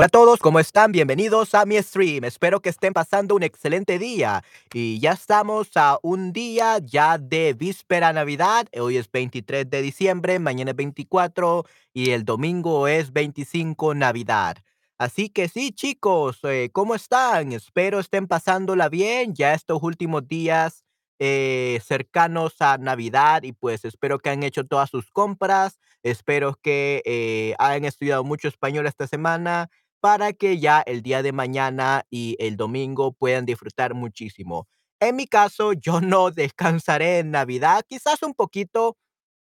Hola a todos, ¿cómo están? Bienvenidos a mi stream. Espero que estén pasando un excelente día. Y ya estamos a un día ya de víspera Navidad. Hoy es 23 de diciembre, mañana es 24 y el domingo es 25 Navidad. Así que sí, chicos, eh, ¿cómo están? Espero estén pasándola bien ya estos últimos días eh, cercanos a Navidad y pues espero que han hecho todas sus compras. Espero que eh, hayan estudiado mucho español esta semana para que ya el día de mañana y el domingo puedan disfrutar muchísimo. En mi caso, yo no descansaré en Navidad, quizás un poquito,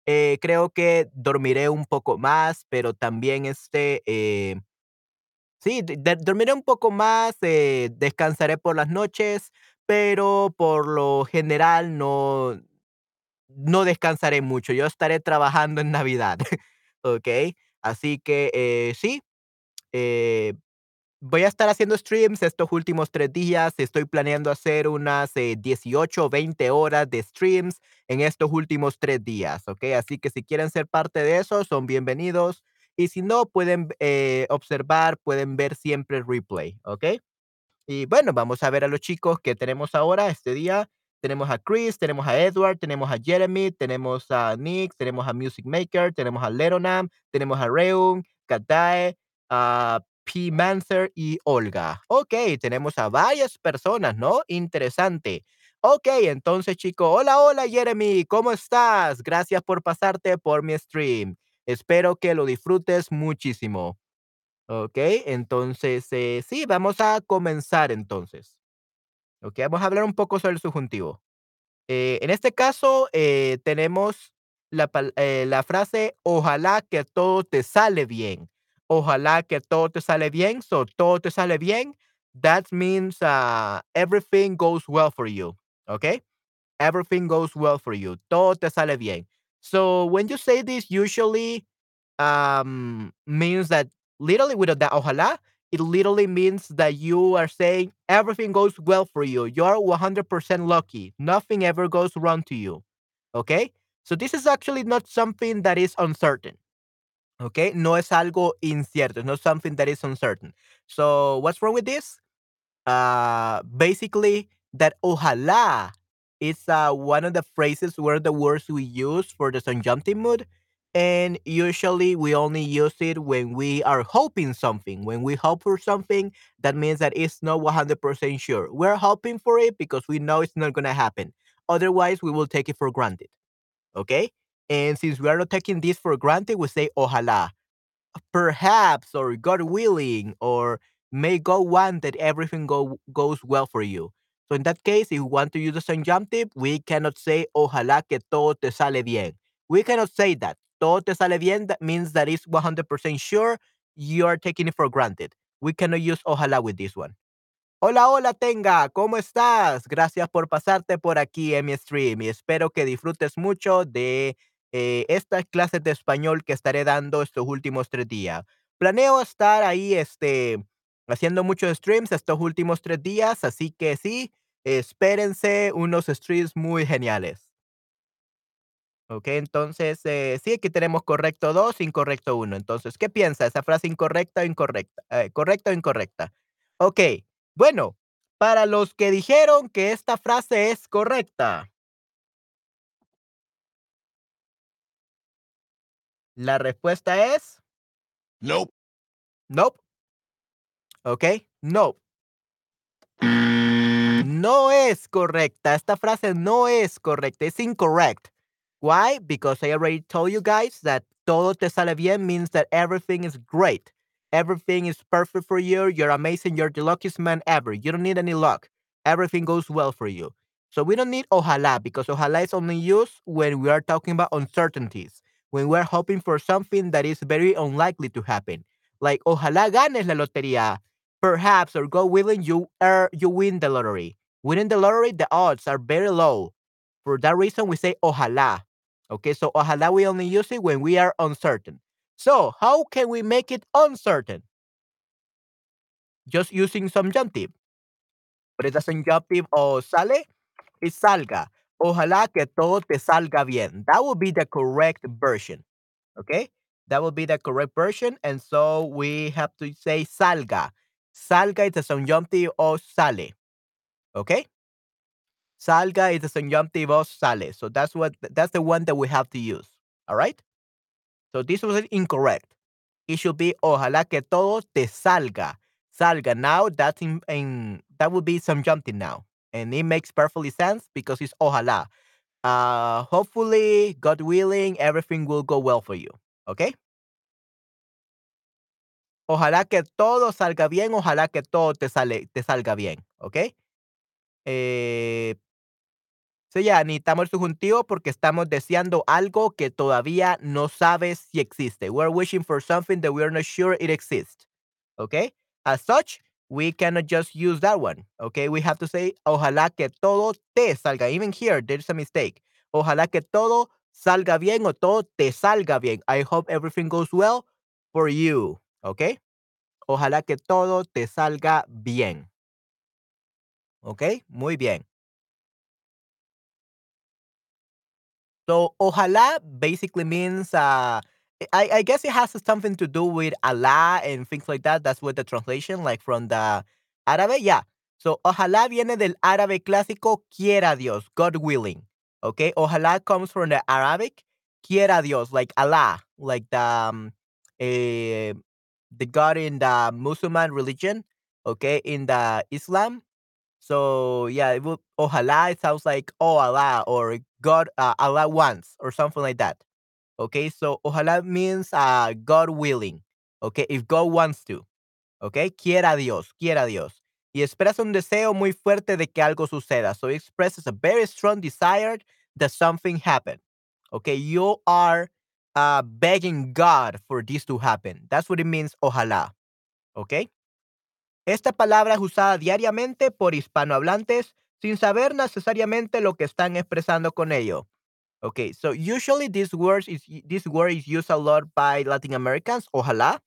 eh, creo que dormiré un poco más, pero también este, eh, sí, dormiré un poco más, eh, descansaré por las noches, pero por lo general no, no descansaré mucho. Yo estaré trabajando en Navidad, ¿ok? Así que eh, sí. Eh, Voy a estar haciendo streams estos últimos 3 días. Estoy planeando hacer unas, eh, 18 o 20 horas de streams en estos últimos 3 días, ¿ok? Así que si quieren ser parte de eso, son bienvenidos. Y si no, pueden, eh, observar, pueden ver siempre el replay, ¿ok? Y bueno, vamos a ver a los chicos que tenemos ahora este día. Tenemos a Chris, tenemos a Edward, tenemos a Jeremy, tenemos a Nick, tenemos a Music Maker, tenemos a Leronam, tenemos a Reun, Katae, a P. Y Olga. Ok, tenemos a varias personas, ¿no? Interesante. Ok, entonces chicos, hola, hola Jeremy, ¿cómo estás? Gracias por pasarte por mi stream. Espero que lo disfrutes muchísimo. Okey, entonces, eh, sí, vamos a comenzar entonces. Okey, vamos a hablar un poco sobre el subjuntivo. Eh, en este caso, eh, tenemos la eh, la frase: "Ojalá que todo te sale bien". Ojalá que todo te sale bien, so, todo te sale bien, that means, ah, everything goes well for you, Okay? Everything goes well for you. Todo te sale bien. So, when you say this, usually um, means that literally without that ojalá, it literally means that you are saying everything goes well for you. You're 100% lucky. Nothing ever goes wrong to you. Okay? So this is actually not something that is uncertain. Okay? No es algo incierto. It's something that is uncertain. So what's wrong with this? Uh, basically, that ojalá is uh, one of the phrases where the words we use for the subjunctive mood. And usually we only use it when we are hoping something. When we hope for something, that means that it's not 100% sure. We're hoping for it because we know it's not going to happen. Otherwise, we will take it for granted. Okay? And since we are not taking this for granted, we say ojalá perhaps or God willing or may God want that everything go, goes well for you. So in that case, if you want to use the subjunctive, we cannot say ojalá que todo te sale bien. We cannot say that. Todo te sale bien, that means that it's 100% sure you are taking it for granted. We cannot use ojalá with this one. Hola, hola, Tenga, ¿cómo estás? Gracias por pasarte por aquí en mi stream y espero que disfrutes mucho de eh, estas clases de español que estaré dando estos últimos tres días. Planeo estar ahí, este, haciendo muchos streams estos últimos tres días, así que sí, espérense unos streams muy geniales. Ok, entonces, eh, sí, aquí tenemos correcto 2, incorrecto 1. Entonces, ¿qué piensa? ¿Esa frase incorrecta o incorrecta? Eh, ¿correcta o incorrecta? Ok, bueno, para los que dijeron que esta frase es correcta, la respuesta es Nope. nope. Ok, no. Mm. No es correcta. Esta frase no es correcta. Es incorrect. Why? Because I already told you guys that todo te sale bien means that everything is great. Everything is perfect for you. You're amazing. You're the luckiest man ever. You don't need any luck. Everything goes well for you. So we don't need ojalá because ojalá is only used when we are talking about uncertainties, when we're hoping for something that is very unlikely to happen. Like ojalá ganes la lotería. Perhaps or God willing, you er, you win the lottery. Winning the lottery, the odds are very low. For that reason, we say ojalá. Okay, so ojalá we only use it when we are uncertain. So, how can we make it uncertain? Just using some subjunctive. But the subjunctive o sale is salga. Ojalá que todo te salga bien. That would be the correct version. Okay? That will be the correct version. And so we have to say salga. Salga is the subjunctive of sale. Okay? Salga is the subjunctive of sale. So that's what that's the one that we have to use. All right? So this was incorrect. It should be ojalá que todo te salga. Salga. Now that's in, in that would be subjunctive now. And it makes perfectly sense because it's ojalá. Uh hopefully, God willing, everything will go well for you. Okay? Ojalá que todo salga bien, ojalá que todo te, sale, te salga bien, Okay? Eh, so yeah, necesitamos el subjuntivo porque estamos deseando algo que todavía no sabes si existe. We're wishing for something that we're not sure it exists, Okay? As such, we cannot just use that one, ¿ok? We have to say, ojalá que todo te salga. Even here, there's a mistake. Ojalá que todo salga bien o todo te salga bien. I hope everything goes well for you, ¿ok? Ojalá que todo te salga bien. ¿Ok? Muy bien. So, ojalá basically means, uh, I, I guess it has something to do with Allah and things like that. That's what the translation, like from the árabe. Yeah. So, ojalá viene del árabe clásico, quiera Dios, God willing. Okay. Ojalá comes from the Arabic, quiera Dios, like Allah, like the, um, eh, the God in the Muslim religion, okay, in the Islam. So yeah, it would ojalá it sounds like oh Allah or God uh, Allah wants or something like that. Okay, so ojalá means uh, God willing. Okay, if God wants to. Okay, quiera Dios, quiera Dios. Y expresa un deseo muy fuerte de que algo suceda. So it expresses a very strong desire that something happen. Okay, you are uh, begging God for this to happen. That's what it means, ojalá. ¿Ok? Esta palabra es usada diariamente por hispanohablantes sin saber necesariamente lo que están expresando con ello. Okay, so usually this word is this word is used a lot by Latin Americans, ojalá,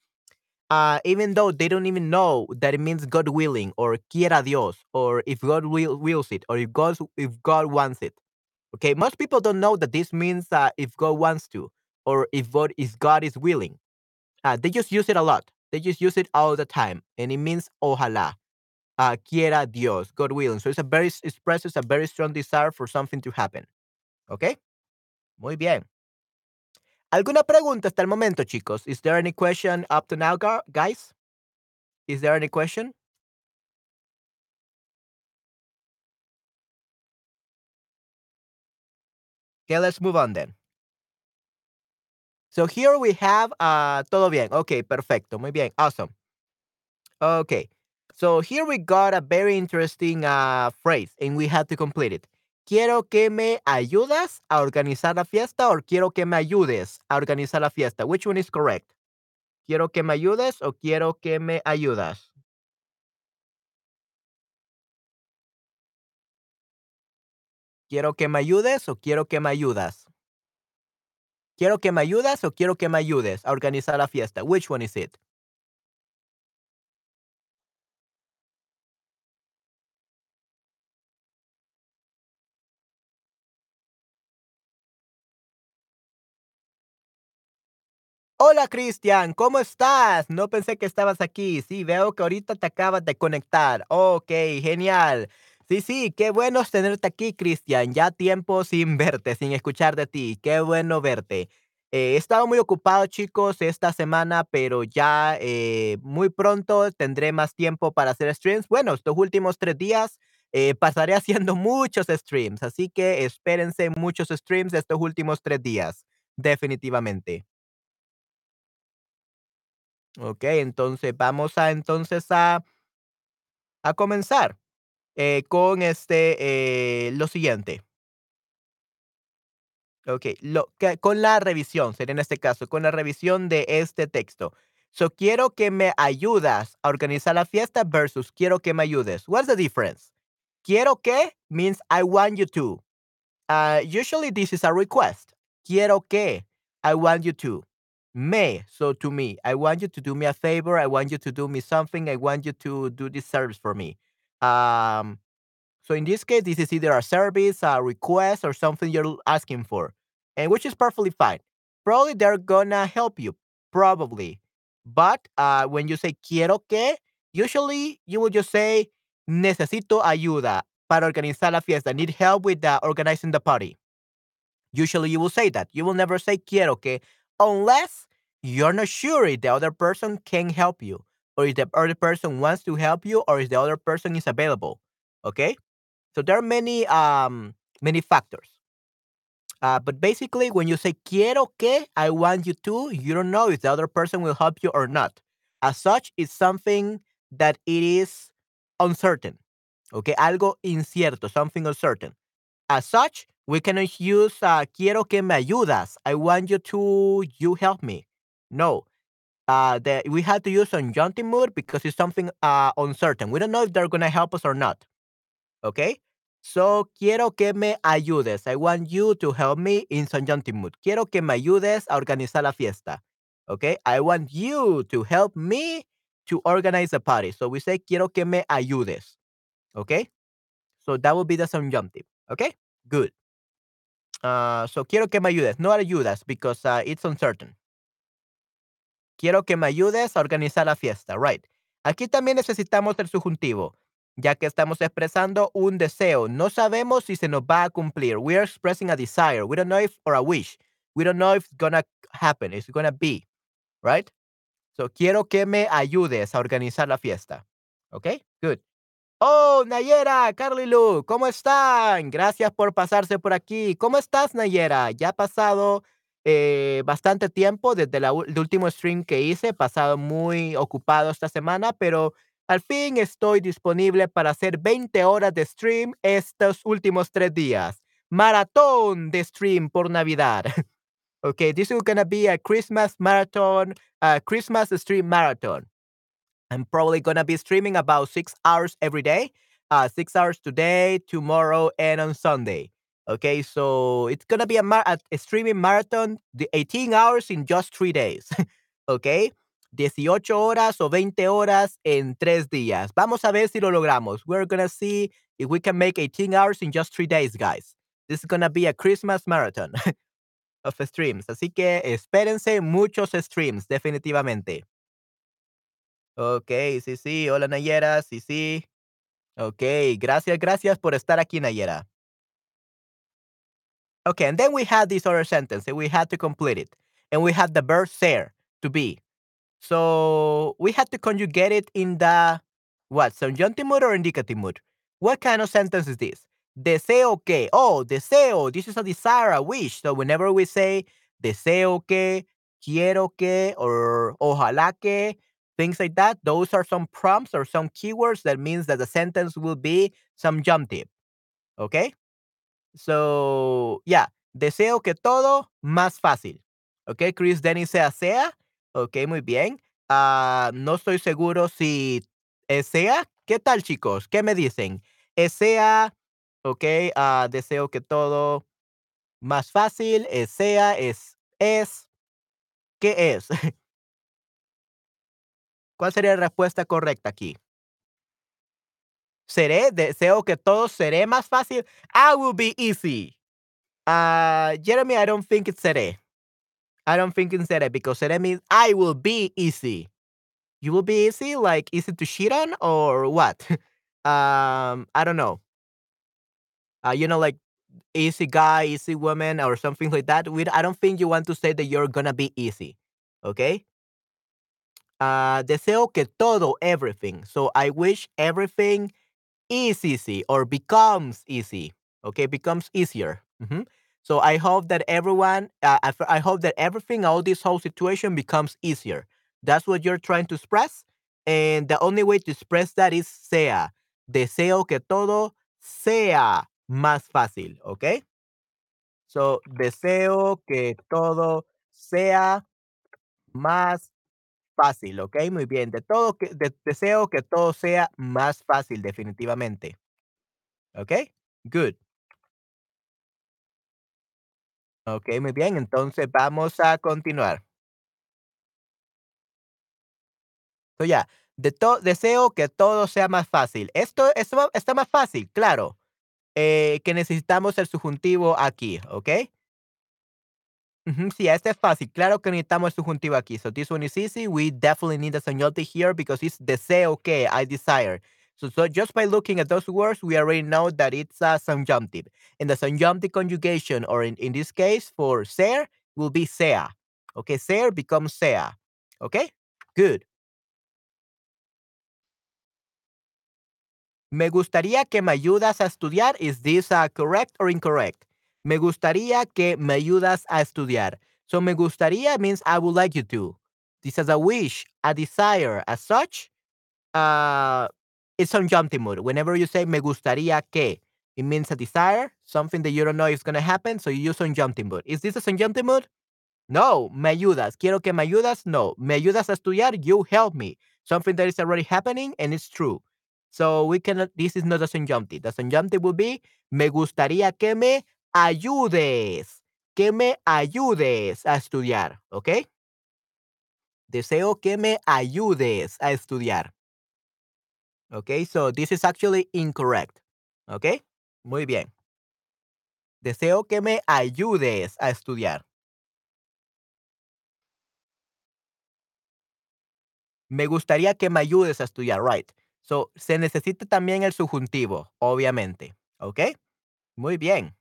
uh, even though they don't even know that it means God willing or quiera Dios or if God will, wills it or if God if God wants it. Okay, most people don't know that this means uh, if God wants to or if God, if God is willing. Uh, they just use it a lot. They just use it all the time, and it means ojalá, uh, quiera Dios, God willing. So it's a very expresses a very strong desire for something to happen. Okay, muy bien. ¿Alguna pregunta hasta el momento, chicos? Is there any question up to now, guys? Is there any question? Okay, let's move on then. So here we have uh, todo bien. Okay, perfecto. Muy bien. Awesome. Okay. So here we got a very interesting uh, phrase and we had to complete it. Quiero que me ayudas a organizar la fiesta or quiero que me ayudes a organizar la fiesta. Which one is correct? Quiero que me ayudes o quiero que me ayudas. Quiero que me ayudes o quiero que me ayudas. Quiero que me ayudas o quiero que me ayudes a organizar la fiesta. Which one is it? Hola Cristian, ¿cómo estás? No pensé que estabas aquí. Sí, veo que ahorita te acabas de conectar. Ok, genial. Sí, sí, qué bueno tenerte aquí, Cristian. Ya tiempo sin verte, sin escuchar de ti. Qué bueno verte. Eh, he estado muy ocupado, chicos, esta semana, pero ya eh, muy pronto tendré más tiempo para hacer streams. Bueno, estos últimos tres días eh, pasaré haciendo muchos streams, así que espérense muchos streams estos últimos tres días, definitivamente. Ok, entonces vamos a entonces a, a comenzar eh, con este eh, lo siguiente. Ok, lo, que, con la revisión, sería en este caso, con la revisión de este texto. So, quiero que me ayudas a organizar la fiesta versus quiero que me ayudes. What's the difference? Quiero que means I want you to. Uh, usually this is a request. Quiero que. I want you to me. So to me, I want you to do me a favor. I want you to do me something. I want you to do this service for me. Um, so in this case, this is either a service, a request, or something you're asking for, and which is perfectly fine. Probably they're gonna help you. probably. But uh, when you say quiero que, usually you will just say necesito ayuda para organizar la fiesta. Need help with uh, organizing the party. Usually you will say that. You will never say quiero que unless you're not sure if the other person can help you or if the other person wants to help you or if the other person is available. Okay? So there are many um many factors. Uh, but basically, when you say quiero que, I want you to, you don't know if the other person will help you or not. As such, it's something that it is uncertain. Okay, algo incierto, something uncertain. As such, we cannot use uh, quiero que me ayudas. I want you to, you help me. No. Uh, the, we have to use subjunctive mood because it's something uh, uncertain. We don't know if they're going to help us or not. Okay? So, quiero que me ayudes. I want you to help me in subjunctive mood. Quiero que me ayudes a organizar la fiesta. Okay? I want you to help me to organize the party. So we say quiero que me ayudes. Okay? So that will be the subjunctive. Okay? Good. Uh, so quiero que me ayudes. No ayudas because uh, it's uncertain. Quiero que me ayudes a organizar la fiesta. Right. Aquí también necesitamos el subjuntivo ya que estamos expresando un deseo. No sabemos si se nos va a cumplir. We are expressing a desire. We don't know if, or a wish. We don't know if it's gonna happen. It's gonna be, right? So, quiero que me ayudes a organizar la fiesta. Okay, good. Oh, Nayera, Carly Lu, ¿cómo están? Gracias por pasarse por aquí. ¿Cómo estás, Nayera? Ya ha pasado eh, bastante tiempo desde el último stream que hice. He pasado muy ocupado esta semana, pero al fin estoy disponible para hacer 20 horas de stream estos últimos tres días. Maratón de stream por Navidad. okay, this is gonna be a Christmas marathon, a Christmas stream marathon. I'm probably gonna be streaming about six hours every day. Uh, six hours today, tomorrow, and on Sunday. Okay, so it's gonna be a, mar- a streaming marathon, the 18 hours in just three days. okay, 18 horas o 20 horas en tres días. Vamos a ver si lo logramos. We're gonna see if we can make 18 hours in just three days, guys. This is gonna be a Christmas marathon of streams. Así que espérense muchos streams, definitivamente. Ok, sí, sí. Hola, Nayera. Sí, sí. Ok, gracias, gracias por estar aquí, Nayera. Okay, and then we had this other sentence, and we had to complete it. And we had the verb ser, to be. So we had to conjugate it in the what? Subjunctive mood or indicative mood? What kind of sentence is this? Deseo que. Oh, deseo. This is a desire, a wish. So whenever we say deseo que, quiero que, or ojalá que, things like that, those are some prompts or some keywords that means that the sentence will be subjunctive. Okay? So, yeah. Deseo que todo más fácil. Okay, Chris Dennis sea sea. Ok, muy bien. Ah, no estoy seguro si sea. ¿Qué tal, chicos? ¿Qué me dicen? sea, ok, ah, deseo que todo más fácil. sea, es, es. ¿Qué es? ¿Cuál sería la respuesta correcta aquí? Seré, deseo que todo seré más fácil. I will be easy. Uh, Jeremy, I don't think it's seré. I don't think in Sere because Sere means I will be easy. You will be easy, like easy to cheat on or what? um, I don't know. Uh, you know, like easy guy, easy woman, or something like that. We, I don't think you want to say that you're gonna be easy. Okay. Uh, deseo que todo, everything. So I wish everything is easy or becomes easy. Okay, becomes easier. Mm -hmm. So I hope that everyone, uh, I hope that everything, all this whole situation becomes easier. That's what you're trying to express. And the only way to express that is sea. Deseo que todo sea más fácil, Okay? So, deseo que todo sea más fácil, ¿ok? Muy bien. De todo que, de, deseo que todo sea más fácil, definitivamente. ¿Ok? Good. Ok, muy bien. Entonces vamos a continuar. So, ya, de deseo que todo sea más fácil. Esto, esto está más fácil, claro. Eh, que necesitamos el subjuntivo aquí, ¿ok? Ujú, sí, este es fácil. Claro que necesitamos el subjuntivo aquí. So this one is easy. We definitely need the subjunctive here because it's deseo que, I desire. So, so just by looking at those words, we already know that it's a subjunctive. And the subjunctive conjugation, or in, in this case, for ser, will be sea. Okay, ser becomes sea. Okay, good. Me gustaría que me ayudas a estudiar. Is this uh, correct or incorrect? Me gustaría que me ayudas a estudiar. So me gustaría means I would like you to. This is a wish, a desire, as such. Uh, it's subjunctive mood. Whenever you say me gustaría que, it means a desire, something that you don't know is going to happen, so you use subjunctive mood. Is this a subjunctive mood? No, me ayudas. Quiero que me ayudas. No, me ayudas a estudiar. You help me. Something that is already happening and it's true. So we cannot, this is not a subjunctive. The subjunctive would be, me gustaría que me ayudes. Que me ayudes a estudiar. ¿Ok? Deseo que me ayudes a estudiar. Okay, so this is actually incorrect. Okay, muy bien. Deseo que me ayudes a estudiar. Me gustaría que me ayudes a estudiar, right? So, se necesita también el subjuntivo, obviamente. ¿Ok? Muy bien.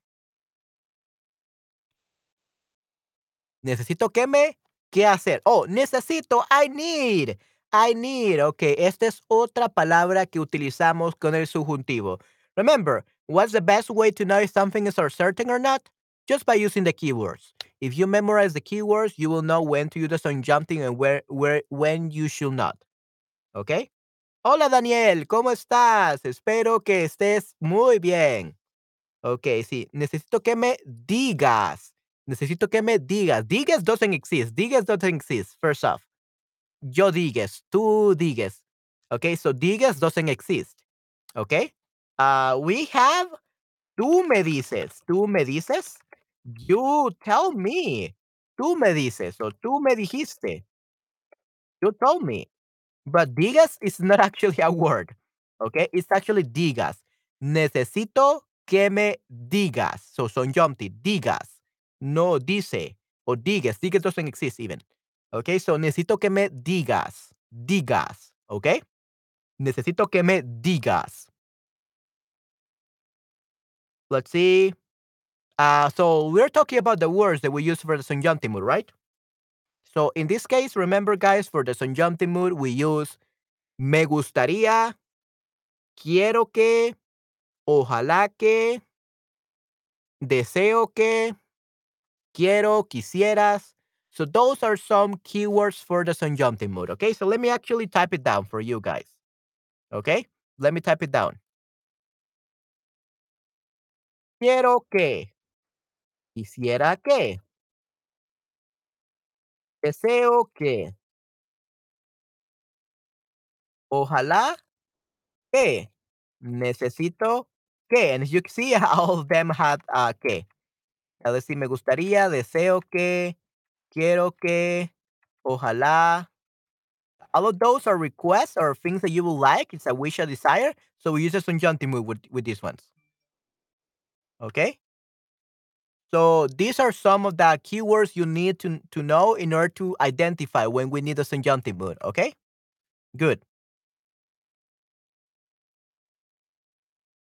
Necesito que me, ¿qué hacer? Oh, necesito, I need. I need. Ok, esta es otra palabra que utilizamos con el subjuntivo. Remember, what's the best way to know if something is uncertain or not? Just by using the keywords. If you memorize the keywords, you will know when to use the subjunctive and where, where, when you should not. ¿Ok? Hola Daniel, ¿cómo estás? Espero que estés muy bien. Ok, sí, necesito que me digas. Necesito que me digas. Digas doesn't exist. Digas doesn't exist, first off. Yo digas, tú digas. Okay, so digas doesn't exist. Okay? Uh, we have tú me dices. Tú me dices. You tell me. Tú me dices o tú me dijiste. You told me. But digas is not actually a word. Okay? It's actually digas. Necesito que me digas. So son jumpy. Digas. No dice. O digas. Digas doesn't exist even. Okay? So necesito que me digas. Digas. Okay? Necesito que me digas. Let's see. Uh, so we're talking about the words that we use for the mood, right? So in this case, remember guys, for the mood, we use me gustaría, quiero que, ojalá que, deseo que, quiero, quisieras. So those are some keywords for the subjunctive mood. Okay, so let me actually type it down for you guys. Okay, let me type it down. Quiero que, quisiera que, deseo que, ojalá que, necesito que. And as you can see, all of them had uh, que. Let's see, me gustaría, deseo que, quiero que, ojalá. All of those are requests or things that you would like. It's a wish, a desire. So we use a subjunctive mood with, with these ones. Okay? So these are some of the keywords you need to, to know in order to identify when we need a subjunctive mood. Okay? Good.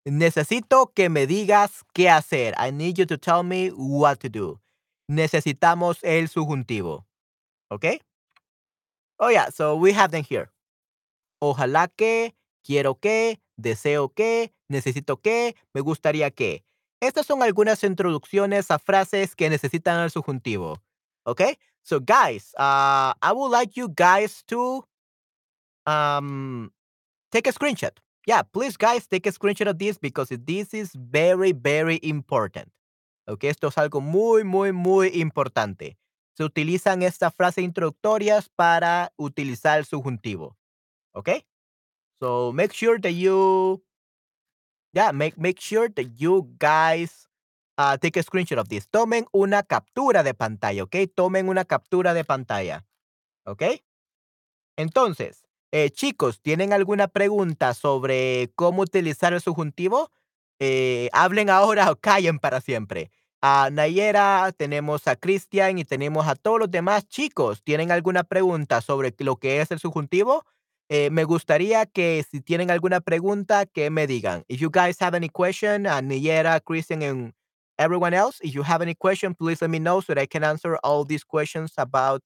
Necesito que me digas qué hacer. I need you to tell me what to do. Necesitamos el subjuntivo. Okay? Oh, yeah. So we have them here. Ojalá que, quiero que, deseo que, necesito que, me gustaría que. Estas son algunas introducciones a frases que necesitan el subjuntivo. Okay? So, guys, uh, I would like you guys to um, take a screenshot. Yeah, please, guys, take a screenshot of this because this is very, very important. Okay, esto es algo muy, muy, muy importante. Se utilizan estas frases introductorias para utilizar el subjuntivo. Okay? So make sure that you, yeah, make, make sure that you guys uh, take a screenshot of this. Tomen una captura de pantalla, ¿ok? Tomen una captura de pantalla, ¿ok? Entonces, eh, chicos, ¿tienen alguna pregunta sobre cómo utilizar el subjuntivo? Eh, hablen ahora o callen para siempre. a Nayera, tenemos a Cristian y tenemos a todos los demás chicos. ¿Tienen alguna pregunta sobre lo que es el subjuntivo? Eh, me gustaría que si tienen alguna pregunta, que me digan. If you guys have any question, Nayera, Christian, and everyone else, if you have any question, please let me know so that I can answer all these questions about,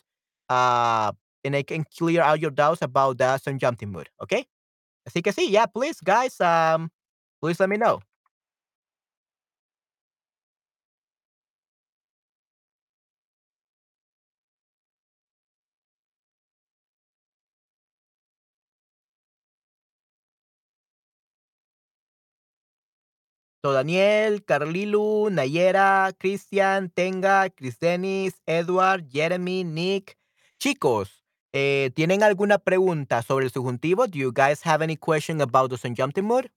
uh, and I can clear out your doubts about the subjunctive mood. Okay? Así que sí, yeah, please, guys, um, please let me know. So, Daniel, Carlilu, Nayera, Christian, Tenga, Cristenis, Edward, Jeremy, Nick. Chicos, eh, ¿tienen alguna pregunta sobre el subjuntivo? Do you guys have any question about the subjunctive mood?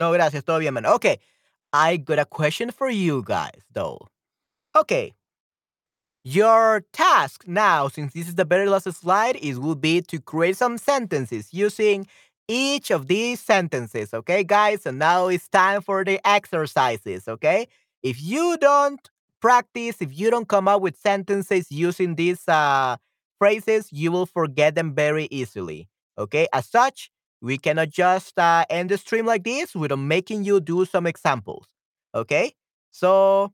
No, gracias, todo bien, mano. Okay, I got a question for you guys, though. Okay. Your task now, since this is the very last slide, is will be to create some sentences using each of these sentences. Okay, guys? And now it's time for the exercises. Okay. If you don't practice, if you don't come up with sentences using these uh, phrases, you will forget them very easily. Okay. As such, we cannot just uh, end the stream like this without making you do some examples. Okay. So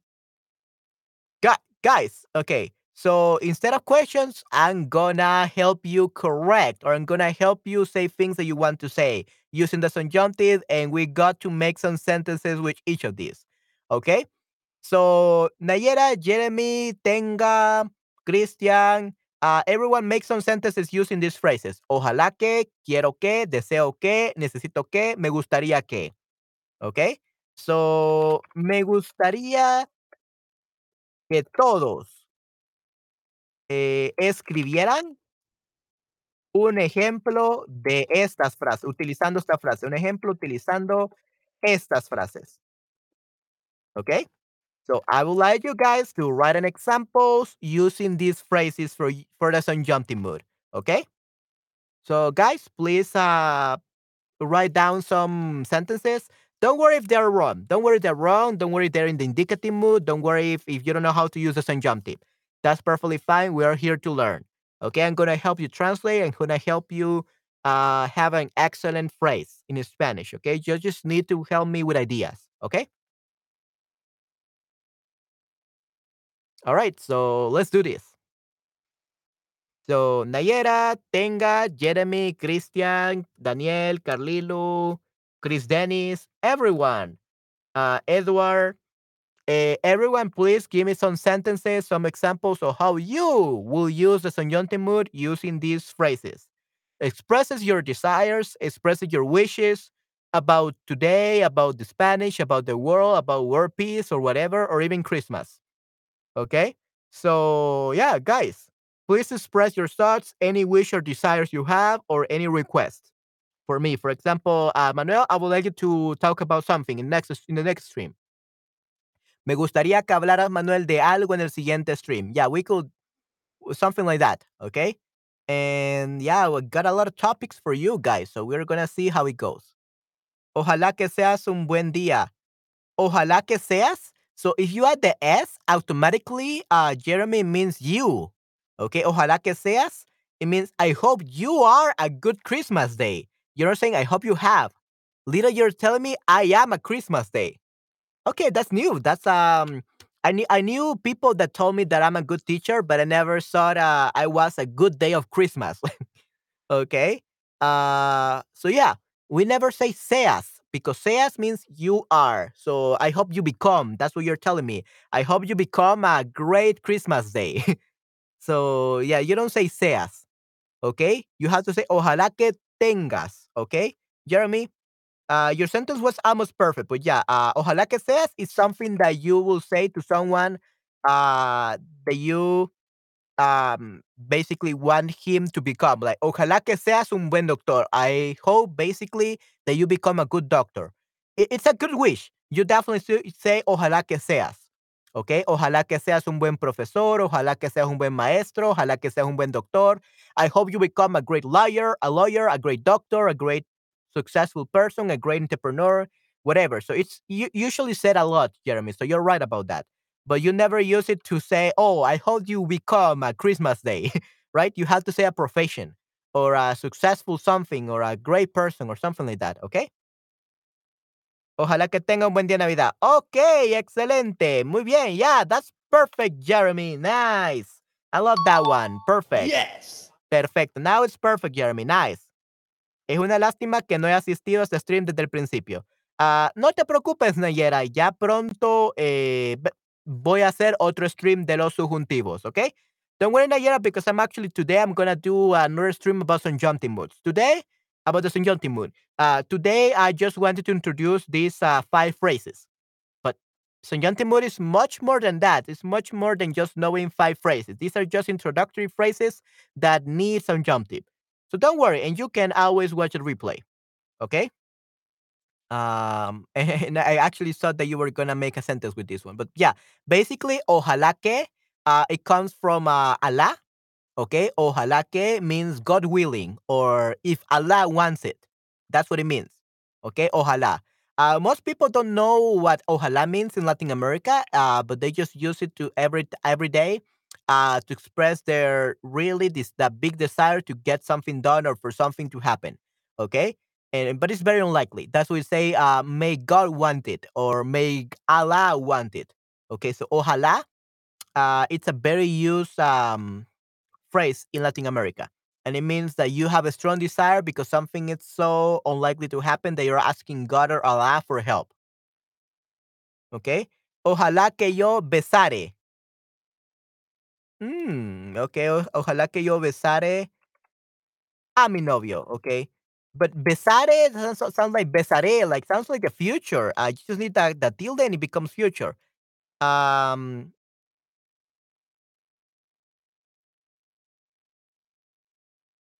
guys, okay. So instead of questions, I'm gonna help you correct or I'm gonna help you say things that you want to say using the subjunctive, and we got to make some sentences with each of these. Okay? So Nayera, Jeremy, Tenga, Christian, uh, everyone make some sentences using these phrases. Ojalá que, quiero que, deseo que, necesito que, me gustaría que. Okay? So, me gustaría que todos eh, escribieran un ejemplo de estas frases, utilizando esta frase, un ejemplo utilizando estas frases. Okay? So I would like you guys to write an examples using these phrases for for the subjunctive mood. Okay? So guys, please uh write down some sentences. Don't worry if they're wrong. Don't worry if they're wrong. Don't worry if they're in the indicative mood. Don't worry if, if you don't know how to use the subjunctive. That's perfectly fine. We are here to learn. Okay, I'm gonna help you translate and gonna help you uh, have an excellent phrase in Spanish. Okay, you just need to help me with ideas. Okay. All right, so let's do this. So Nayera, Tenga, Jeremy, Christian, Daniel, Carlilo, Chris Dennis, everyone, uh, Edward, uh, everyone, please give me some sentences, some examples of how you will use the subjunctive mood using these phrases. Expresses your desires, expresses your wishes about today, about the Spanish, about the world, about world peace or whatever, or even Christmas. Okay? So, yeah, guys, please express your thoughts, any wish or desires you have, or any request for me. For example, uh, Manuel, I would like you to talk about something in next in the next stream. Me gustaría que hablaras, Manuel, de algo en el siguiente stream. Yeah, we could something like that, okay? And yeah, we got a lot of topics for you guys, so we're gonna see how it goes. Ojalá que seas un buen día. Ojalá que seas. So if you add the S, automatically, uh, Jeremy means you. Okay, ojalá que seas. It means I hope you are a good Christmas day. You're not saying I hope you have. Little, you're telling me I am a Christmas day. Okay, that's new. That's um, I knew I knew people that told me that I'm a good teacher, but I never thought uh, I was a good day of Christmas. okay, uh, so yeah, we never say seas because seas means you are. So I hope you become. That's what you're telling me. I hope you become a great Christmas day. so yeah, you don't say seas. Okay, you have to say ojalá que tengas. Okay, Jeremy. Uh, your sentence was almost perfect, but yeah, uh, ojalá que seas is something that you will say to someone uh, that you um, basically want him to become. Like, ojalá que seas un buen doctor. I hope basically that you become a good doctor. It's a good wish. You definitely say ojalá que seas. Okay, ojalá que seas un buen profesor, ojalá que seas un buen maestro, ojalá que seas un buen doctor. I hope you become a great lawyer, a lawyer, a great doctor, a great successful person, a great entrepreneur, whatever. So it's usually said a lot, Jeremy. So you're right about that. But you never use it to say, "Oh, I hope you become a Christmas day," right? You have to say a profession or a successful something or a great person or something like that. Okay. Ojalá que tenga un buen día de Navidad. Okay, excelente. Muy bien. Yeah, that's perfect, Jeremy. Nice. I love that one. Perfect. Yes. Perfecto. Now it's perfect, Jeremy. Nice. Es una lástima que no haya asistido a este stream desde el principio. Ah, no te preocupes, Nayera. Ya pronto eh, voy a hacer otro stream de los subjuntivos, ¿ok? Don't worry, Nayera, because I'm actually today I'm gonna do another stream about subjunctive moods. Today, about the subjunctive mood. Uh, today, I just wanted to introduce these uh, five phrases. But subjunctive mood is much more than that. It's much more than just knowing five phrases. These are just introductory phrases that need subjunctive. So don't worry, and you can always watch a replay. Okay. Um, and I actually thought that you were gonna make a sentence with this one, but yeah, basically, ojalá que, uh, it comes from uh, Allah. Okay, ojalá que means God willing, or if Allah wants it, that's what it means. Okay, ojalá. Uh, most people don't know what ojalá means in Latin America, uh, but they just use it to every every day uh, to express their really this that big desire to get something done or for something to happen. Okay, and but it's very unlikely. That's what we say. Uh, may God want it or may Allah want it. Okay, so ojalá. Uh, it's a very used um, phrase in Latin America. And it means that you have a strong desire because something is so unlikely to happen that you're asking God or Allah for help. Okay? Ojalá que yo besare. Mm, okay. o- ojalá que yo besare a mi novio. Okay. But besare sounds, like besare, like sounds like a future. Uh, you just need that, that tilde and it becomes future. Um,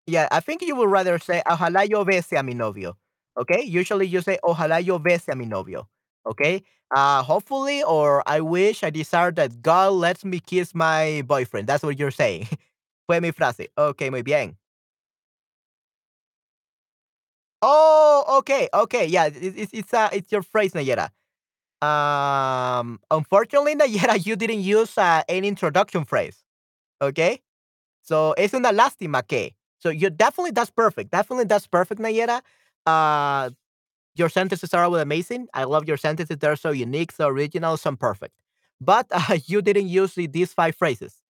Yeah, I think you would rather say, ojalá yo bese a mi novio. Okay? Usually you say, ojalá yo bese a mi novio. Okay? Uh, hopefully, or I wish, I desire that God lets me kiss my boyfriend. That's what you're saying. Fue mi frase. Okay, muy bien. Oh, okay, okay. Yeah, it, it's it's uh, it's your phrase, Nayera. Um, unfortunately, Nayera, you didn't use uh, any introduction phrase. Okay? So es una lástima que. So you definitely that's perfect. Definitely that's perfect, Nayera. Uh your sentences are always amazing. I love your sentences. They're so unique, so original, so perfect. But uh, you didn't use the- these five phrases.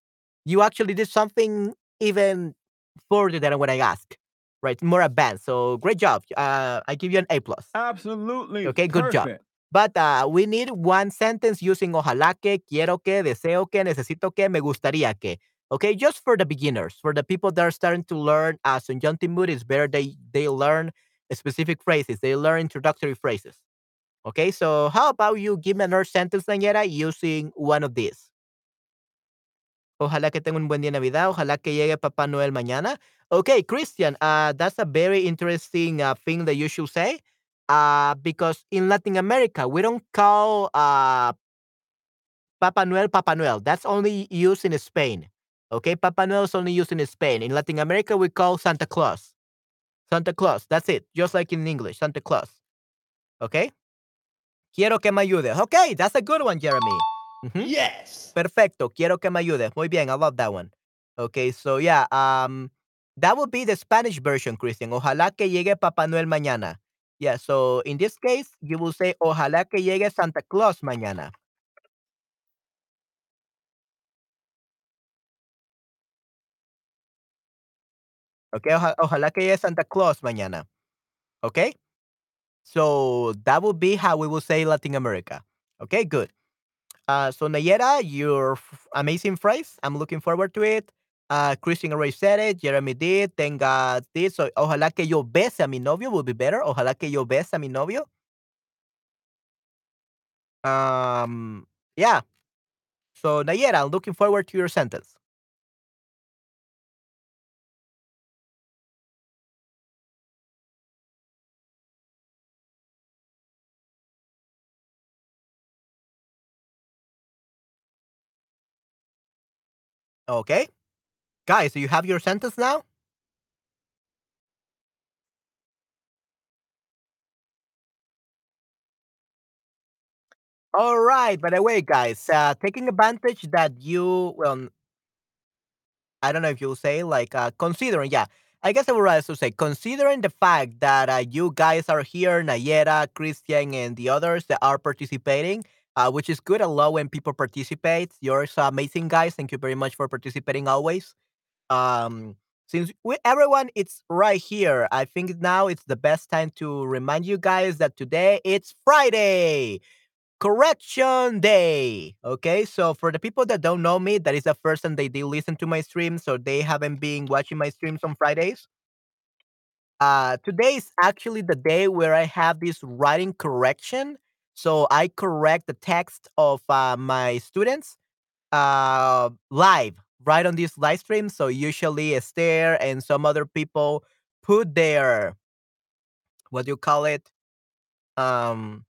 You actually did something even further than what I asked. Right, more advanced. So great job. Uh, I give you an A plus. Absolutely. Okay, good job. But uh, we need one sentence using ojalá que, quiero que, deseo que, necesito que, me gustaría que. Okay, just for the beginners, for the people that are starting to learn as uh, subjunctive mood, it's better they they learn specific phrases. They learn introductory phrases. Okay, so how about you give me another sentence, Daniela, using one of these? Ojalá que tenga un buen día de Navidad. Ojalá que llegue Papá Noel mañana. Okay, Christian, uh, that's a very interesting uh, thing that you should say. Uh, because in Latin America, we don't call uh, Papá Noel Papá Noel. That's only used in Spain. Okay, Papá Noel is only used in Spain. In Latin America, we call Santa Claus. Santa Claus. That's it. Just like in English, Santa Claus. Okay? Quiero que me ayudes. Okay, that's a good one, Jeremy. Mhm. Yes. Perfecto. Quiero que me ayudes. Muy bien. I love that one. Okay, so yeah, um, that would be the Spanish version, Christian. Ojalá que llegue Papá Noel mañana. Yeah, so in this case, you will say, ojalá que llegue Santa Claus mañana. Okay, oja- ojalá que llegue Santa Claus mañana. Okay? So that would be how we will say Latin America. Okay, good. Uh, so Nayera, your amazing phrase. I'm looking forward to it. Uh, Christian already said it. Jeremy did. Tenga this. So ojalá que yo bese a mi novio would be better. Ojalá que yo bese a mi novio. Um, yeah. So Nayera, I'm looking forward to your sentence. Okay. Guys, do you have your sentence now? All right. By the way, guys, uh, taking advantage that you, well, I don't know if you'll say like uh, considering, yeah. I guess I would rather say considering the fact that uh, you guys are here, Nayera, Christian, and the others that are participating, uh, which is good. I love when people participate. You're so amazing, guys. Thank you very much for participating always. Um, since we, everyone it's right here, I think now it's the best time to remind you guys that today it's Friday. Correction Day. Okay, so for the people that don't know me, that is the first time they do listen to my streams, so they haven't been watching my streams on Fridays. Uh, today is actually the day where I have this writing correction. So I correct the text of uh, my students uh, live, right on this live stream. So usually Esther and some other people put their what do you call it? Um,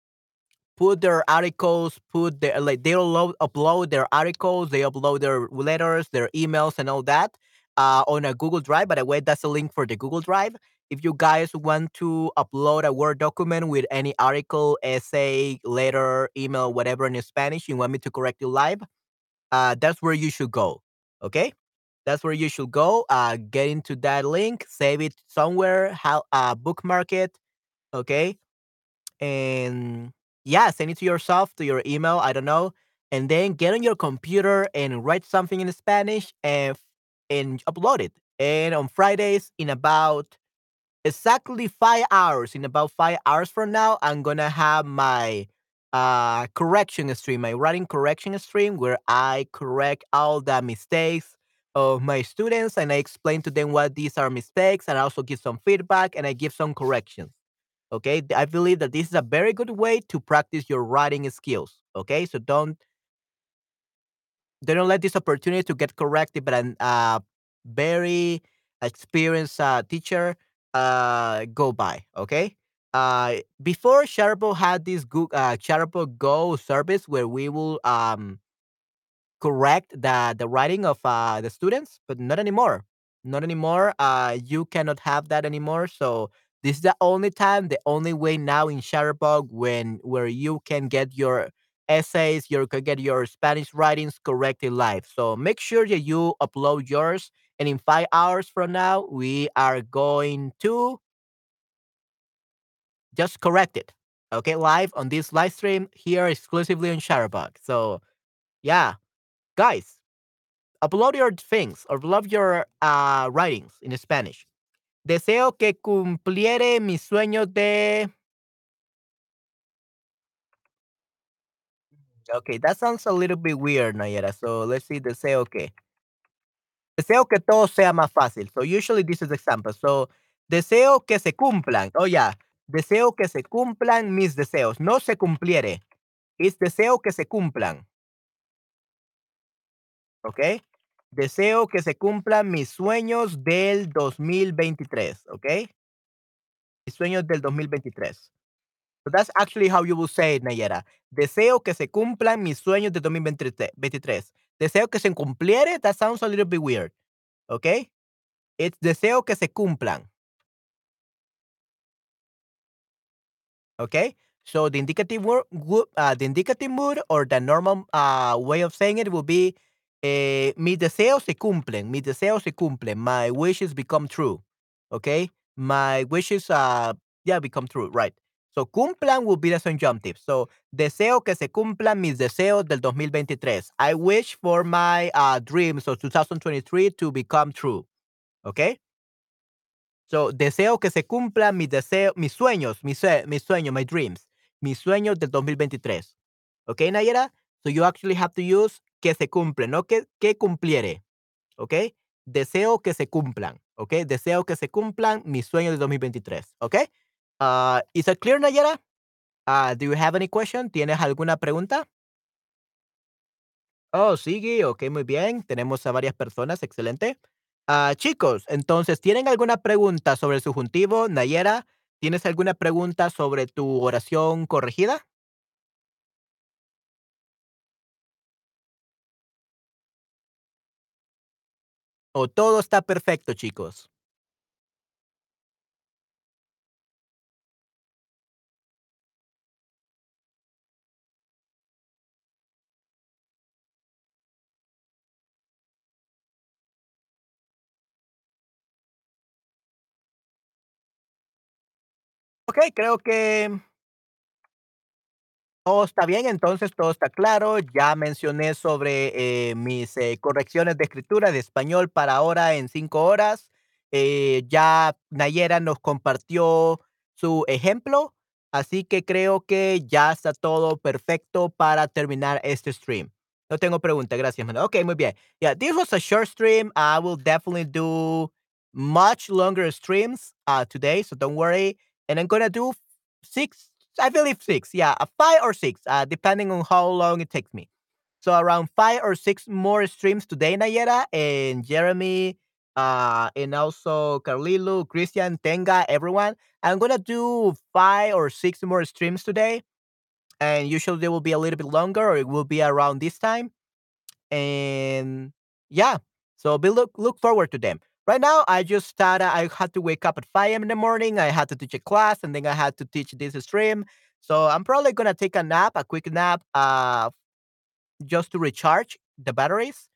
put their articles, put their like they upload upload their articles, they upload their letters, their emails, and all that uh, on a Google Drive. By the way, that's a link for the Google Drive. If you guys want to upload a Word document with any article, essay, letter, email, whatever in Spanish, you want me to correct you live, uh, that's where you should go. Okay, that's where you should go. Uh, get into that link, save it somewhere, how uh, bookmark it. Okay, and yeah, send it to yourself to your email. I don't know, and then get on your computer and write something in Spanish and and upload it. And on Fridays, in about exactly five hours, in about five hours from now, I'm gonna have my uh correction stream, my writing correction stream, where I correct all the mistakes of my students and I explain to them what these are mistakes and I also give some feedback and I give some corrections. Okay, I believe that this is a very good way to practice your writing skills. Okay, so don't don't let this opportunity to get corrected by a uh, very experienced uh, teacher uh, go by. Okay. Uh, before Sharpo had this Google, uh, Go service where we will um, correct the the writing of uh, the students, but not anymore. Not anymore. Uh, you cannot have that anymore. So this is the only time, the only way now in Chatterbug when where you can get your essays, you can get your Spanish writings corrected live. So make sure that you upload yours. And in five hours from now, we are going to just correct it. Okay, live on this live stream here exclusively on Chatterbug. So yeah, guys, upload your things or upload your uh, writings in Spanish. Deseo que cumpliere mis sueños de Okay, that sounds a little bit weird, Nayera. So let's see, deseo que. Deseo que todo sea más fácil. So usually this is example. So deseo que se cumplan. Oh yeah. Deseo que se cumplan mis deseos. No se cumpliere. Es deseo que se cumplan. ¿Ok? Deseo que se cumplan mis sueños del 2023. ¿Ok? Mis sueños del 2023. So that's actually how you will say it, Nayera. Deseo que se cumplan mis sueños de 2023. Deseo que se cumpliere. That sounds a little bit weird. Okay? It's deseo que se cumplan. Okay? So the indicative word, uh, the indicative mood or the normal uh, way of saying it will be eh, mis deseos se cumplen. Mis deseos se cumplen. My wishes become true. Okay? My wishes uh yeah become true, right? So cumplan will be the subjunctive. So deseo que se cumplan mis deseos del 2023. I wish for my uh, dreams of 2023 to become true. Okay? So deseo que se cumplan mis deseos, mis sueños, mis, mis sueños, my dreams, mis sueños del 2023. Okay, Nayera? So you actually have to use que se cumple, no que, que cumpliere. Okay? Deseo que se cumplan. Okay? Deseo que se cumplan mis sueños del 2023. Okay? Uh, is it clear, Nayera? Uh, do you have any question? ¿Tienes alguna pregunta? Oh, sigue, ok, muy bien. Tenemos a varias personas, excelente. Ah, chicos, entonces, ¿tienen alguna pregunta sobre el subjuntivo? Nayera, ¿tienes alguna pregunta sobre tu oración corregida? ¿O todo está perfecto, chicos? Okey, creo que todo está bien, entonces todo está claro. Ya mencioné sobre, eh, mis, eh, correcciones de escritura de español para ahora en 5 horas. Eh, ya Nayera nos compartió su ejemplo, así que creo que ya está todo perfecto para terminar este stream. No tengo pregunta, gracias, mano. Okey, muy bien. Yeah, this was a short stream. I will definitely do much longer streams, uh, today, so don't worry. And I'm gonna do 6 I believe 6, yeah, uh, 5 or 6, uh, depending on how long it takes me. So around 5 or 6 more streams today, Nayera, and Jeremy, uh, and also Carlilo, Christian, Tenga, everyone. I'm gonna do 5 or 6 more streams today, and usually they will be a little bit longer or it will be around this time. And yeah, so be look look forward to them. Right now, I just started I had to wake up at 5 AM in the morning, I had to teach a class, and then I had to teach this stream. So I'm probably gonna take a nap, a quick nap, uh, just to recharge the batteries,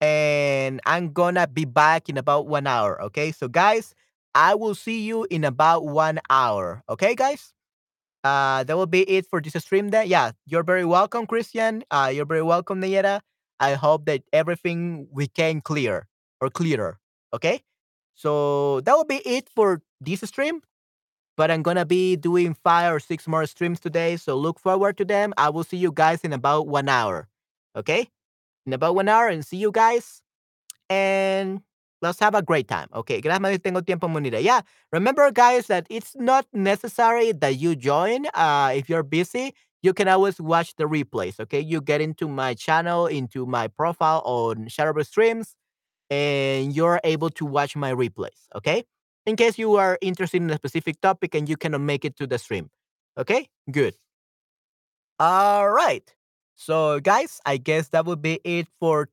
and I'm gonna be back in about 1 hour, okay? So guys, I will see you in about 1 hour, okay, guys? Uh, that will be it for this stream then. Yeah, you're very welcome, Christian. Uh, you're very welcome, Nayera. I hope that everything became clear or clearer, okay? So that will be it for this stream, but I'm gonna be doing 5 or 6 more streams today, so look forward to them. I will see you guys in about 1 hour, okay? In about 1 hour and see you guys, and let's have a great time, okay? Gracias tengo tiempo unir. Yeah, remember guys that it's not necessary that you join, uh, if you're busy, you can always watch the replays, okay? You get into my channel, into my profile on Chatterbug Streams, and you're able to watch my replays, okay? In case you are interested in a specific topic and you cannot make it to the stream, okay? Good. Alright. So guys, I guess that would be it for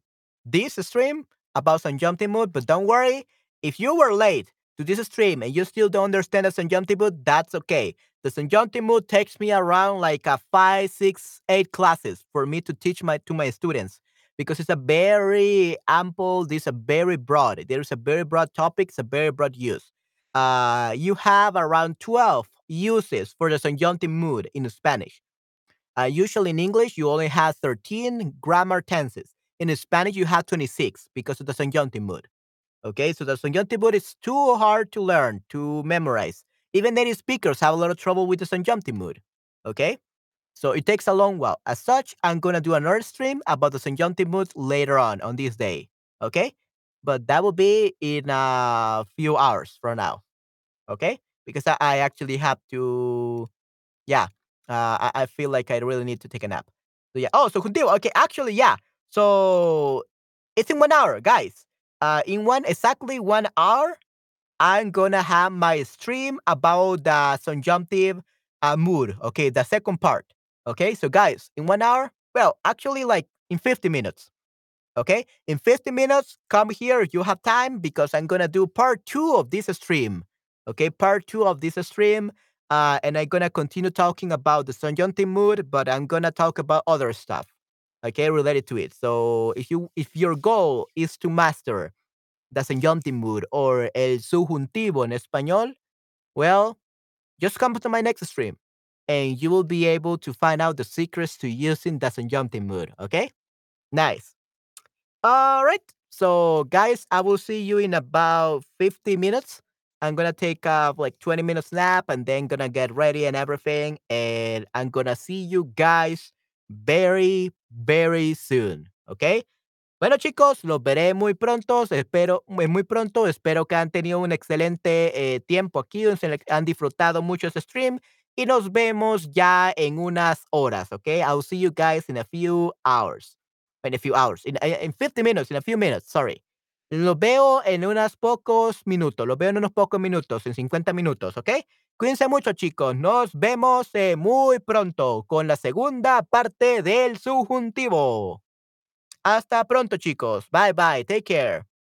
this stream about subjunctive Mood, but don't worry, if you were late to this stream and you still don't understand the subjunctive Mood, that's okay. The subjunctive Mood takes me around like a five, six, eight classes for me to teach my to my students because it's a very ample, this is a very broad. There is a very broad topic, it's a very broad use. Uh, you have around 12 uses for the subjunctive Mood in Spanish. Uh, usually in English, you only have 13 grammar tenses. In Spanish, you have 26 because of the subjunctive mood. Okay, so the subjunctive mood is too hard to learn, to memorize. Even native speakers have a lot of trouble with the subjunctive mood. Okay, so it takes a long while. As such, I'm gonna do another stream about the subjunctive mood later on on this day. Okay, but that will be in a few hours from now. Okay, because I, I actually have to, yeah, uh, I, I feel like I really need to take a nap. So yeah. Oh, so Juntivo. Okay, actually, yeah. So it's in one hour, guys. Uh, in one exactly one hour, I'm gonna have my stream about the subjunctive uh, mood. Okay, the second part. Okay, so guys, in one hour, well, actually, like in 50 minutes. Okay, in 50 minutes, come here if you have time because I'm gonna do part two of this stream. Okay, part two of this stream. Uh, and I'm gonna continue talking about the subjunctive mood, but I'm gonna talk about other stuff okay, related to it. So if you if your goal is to master the subjunctive mood or el subjuntivo en español, well, just come to my next stream and you will be able to find out the secrets to using the subjunctive mood, okay? Nice. All right. So, guys, I will see you in about 50 minutes. I'm gonna take uh, like 20 minutes nap and then gonna get ready and everything. And I'm gonna see you guys very, very soon. Okay? Bueno, chicos, los veré muy pronto. Espero, muy pronto. Espero que han tenido un excelente eh, tiempo aquí. Han disfrutado mucho este stream. Y nos vemos ya en unas horas. ¿Ok? I'll see you guys in a few hours. In a few hours. In, in 50 minutes. In a few minutes. Sorry. Los veo en unos pocos minutos. Los veo en unos pocos minutos. En 50 minutos. ¿Ok? Cuídense mucho, chicos. Nos vemos eh, muy pronto con la segunda parte del subjuntivo. Hasta pronto, chicos. Bye bye. Take care.